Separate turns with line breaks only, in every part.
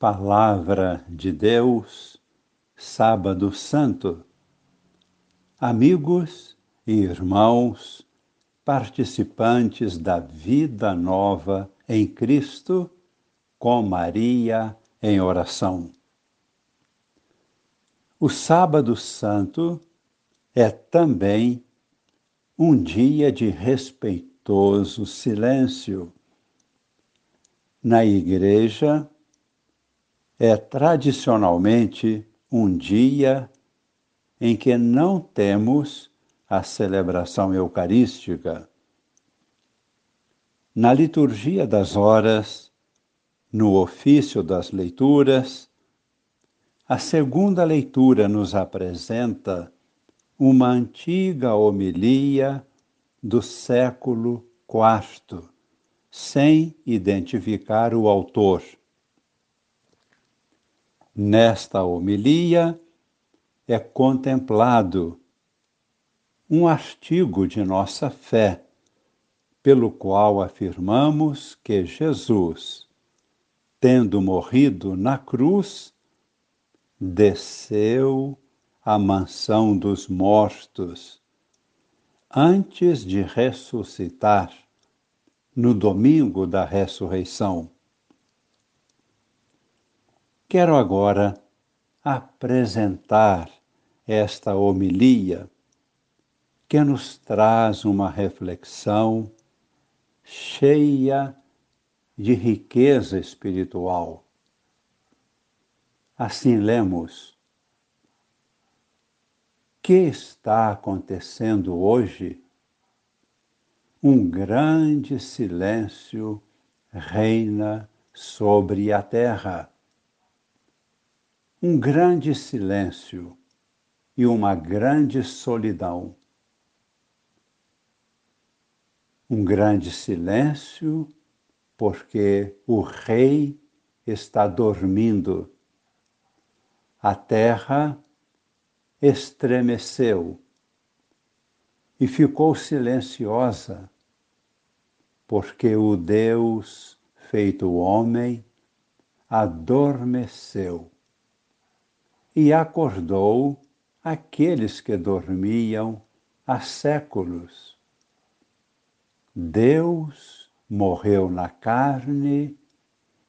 Palavra de Deus, Sábado Santo. Amigos e irmãos, participantes da vida nova em Cristo, com Maria em oração. O Sábado Santo é também um dia de respeitoso silêncio. Na igreja, é tradicionalmente um dia em que não temos a celebração eucarística. Na liturgia das horas, no ofício das leituras, a segunda leitura nos apresenta uma antiga homilia do século IV, sem identificar o autor. Nesta homilia é contemplado um artigo de nossa fé, pelo qual afirmamos que Jesus, tendo morrido na cruz, desceu à mansão dos mortos, antes de ressuscitar no domingo da ressurreição. Quero agora apresentar esta homilia que nos traz uma reflexão cheia de riqueza espiritual. Assim lemos: que está acontecendo hoje? Um grande silêncio reina sobre a terra um grande silêncio e uma grande solidão. Um grande silêncio, porque o rei está dormindo. A terra estremeceu e ficou silenciosa, porque o Deus feito homem adormeceu e acordou aqueles que dormiam há séculos. Deus morreu na carne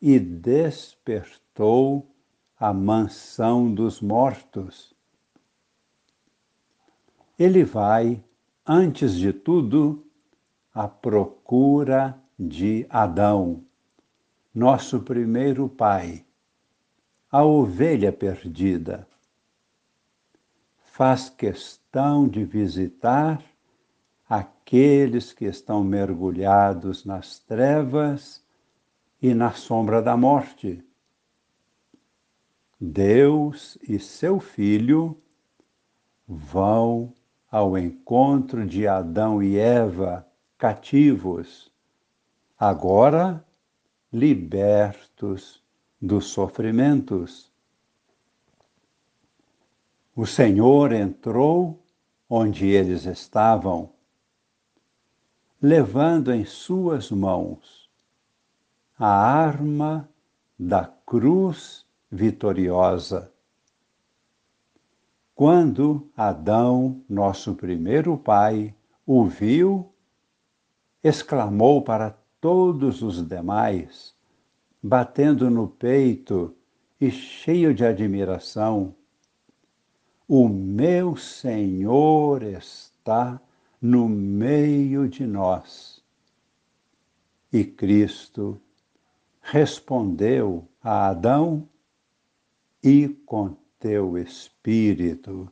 e despertou a mansão dos mortos. Ele vai, antes de tudo, à procura de Adão, nosso primeiro pai a ovelha perdida. Faz questão de visitar aqueles que estão mergulhados nas trevas e na sombra da morte. Deus e seu Filho vão ao encontro de Adão e Eva cativos, agora libertos dos sofrimentos. O Senhor entrou onde eles estavam, levando em suas mãos a arma da cruz vitoriosa. Quando Adão, nosso primeiro pai, o viu, exclamou para todos os demais: batendo no peito e cheio de admiração: O meu Senhor está no meio de nós. E Cristo respondeu a Adão: E com teu espírito.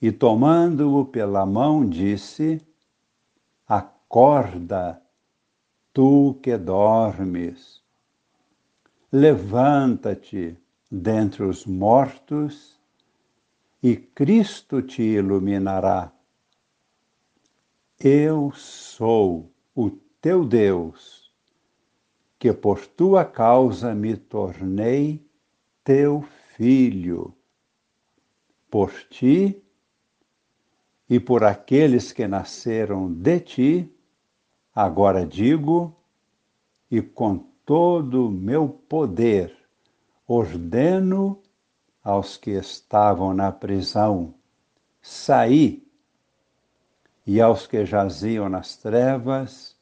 E tomando-o pela mão, disse: Acorda tu que dormes. Levanta-te dentre os mortos e Cristo te iluminará. Eu sou o teu Deus, que por tua causa me tornei teu filho. Por ti e por aqueles que nasceram de ti, Agora digo, e com todo o meu poder, ordeno aos que estavam na prisão sair, e aos que jaziam nas trevas,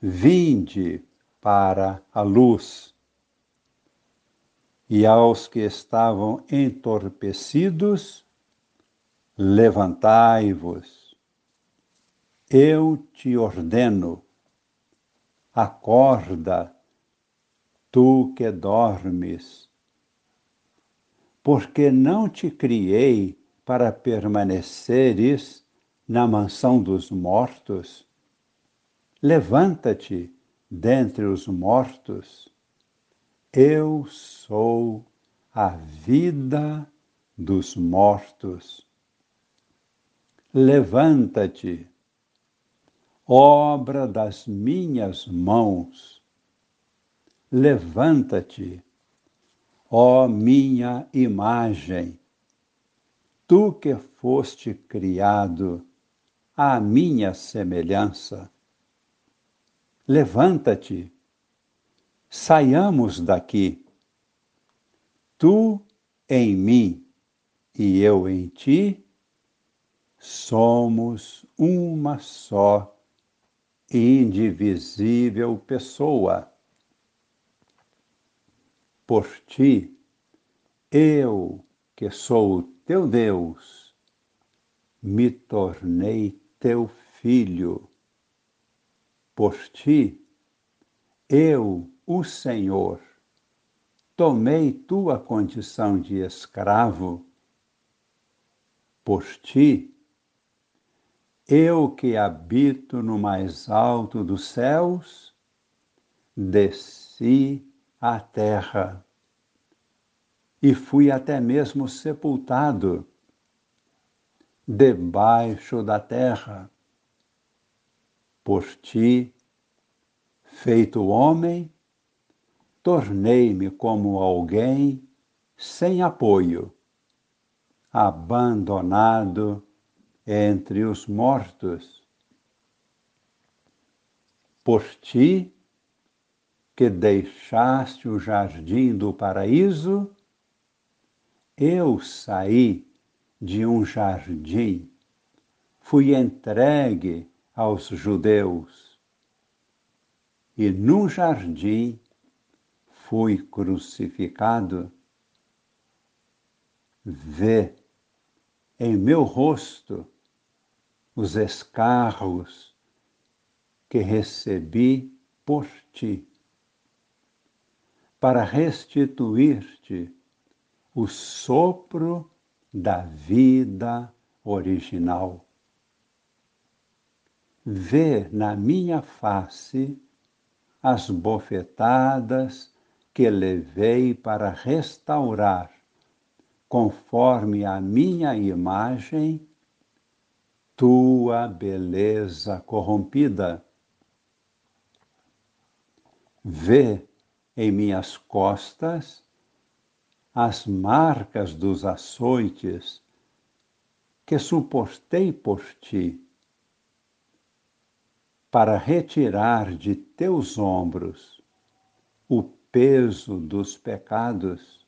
vinde para a luz. E aos que estavam entorpecidos, levantai-vos. Eu te ordeno, acorda, tu que dormes, porque não te criei para permaneceres na mansão dos mortos? Levanta-te dentre os mortos. Eu sou a vida dos mortos. Levanta-te, obra das minhas mãos. Levanta-te, ó minha imagem, tu que foste criado à minha semelhança. Levanta-te, saiamos daqui. Tu em mim e eu em ti, somos uma só indivisível pessoa. Por ti, eu, que sou teu Deus, me tornei teu filho por ti, eu, o Senhor, tomei tua condição de escravo. Por ti, eu que habito no mais alto dos céus, desci à terra e fui até mesmo sepultado debaixo da terra. Por ti, feito homem, tornei-me como alguém sem apoio, abandonado entre os mortos. Por ti, que deixaste o jardim do paraíso, eu saí de um jardim, fui entregue aos judeus. E num jardim fui crucificado. Vê em meu rosto os escarros que recebi por ti, para restituir-te o sopro da vida original. Vê na minha face as bofetadas que levei para restaurar, conforme a minha imagem, tua beleza corrompida. Vê em minhas costas as marcas dos açoites que suportei por ti para retirar de teus ombros o peso dos pecados.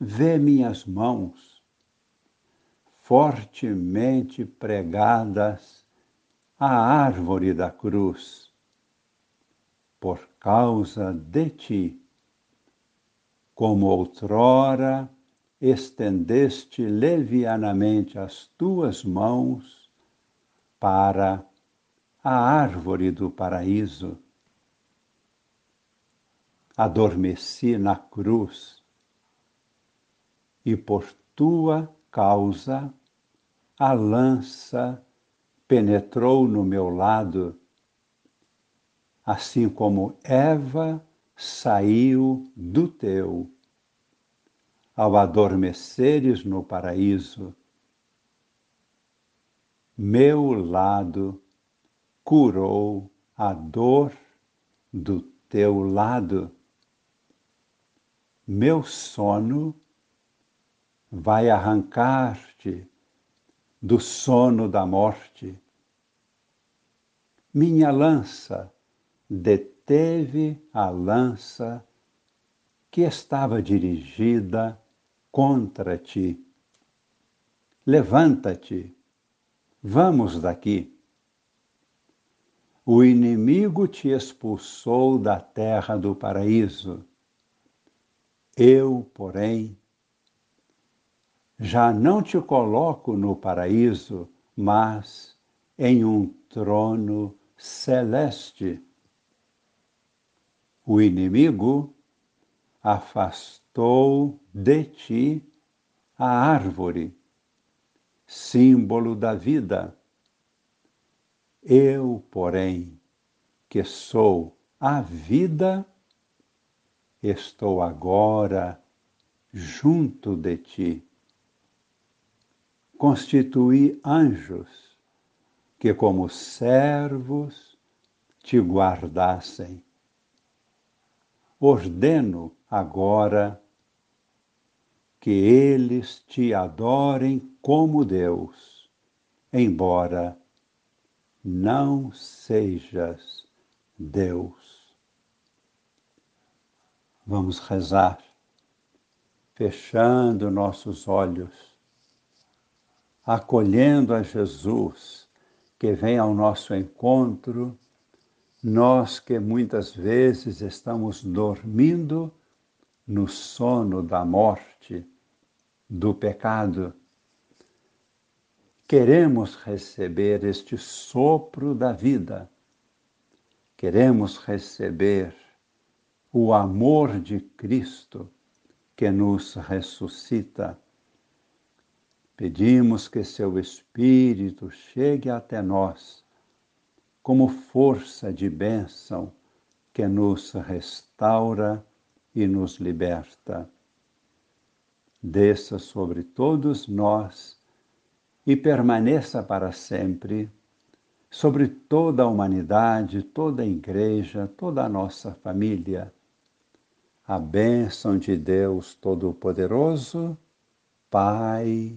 Vê minhas mãos fortemente pregadas à árvore da cruz, por causa de ti, como outrora estendeste levianamente as tuas mãos para a árvore do paraíso. Adormeci na cruz e por tua causa a lança penetrou no meu lado, assim como Eva saiu do teu. Ao adormeceres no paraíso, meu lado curou a dor do teu lado. Meu sono vai arrancar-te do sono da morte. Minha lança de deteve a lança que estava dirigida contra ti. Levanta-te, vamos daqui. O inimigo te expulsou da terra do paraíso. Eu, porém, já não te coloco no paraíso, mas em um trono celeste. O inimigo afastou de ti a árvore, símbolo da vida. Eu, porém, que sou a vida, estou agora junto de ti. Constituí anjos que, como servos, te guardassem ordeno agora que eles te adorem como Deus, embora não sejas Deus. Vamos rezar, fechando nossos olhos, acolhendo a Jesus que vem ao nosso encontro nós que muitas vezes estamos dormindo no sono da morte, do pecado, queremos receber este sopro da vida, queremos receber o amor de Cristo que nos ressuscita. Pedimos que seu Espírito chegue até nós como força de bênção que nos restaura e nos liberta. Desça sobre todos nós e permaneça para sempre sobre toda a humanidade, toda a igreja, toda a nossa família. A bênção de Deus Todo-Poderoso, Pai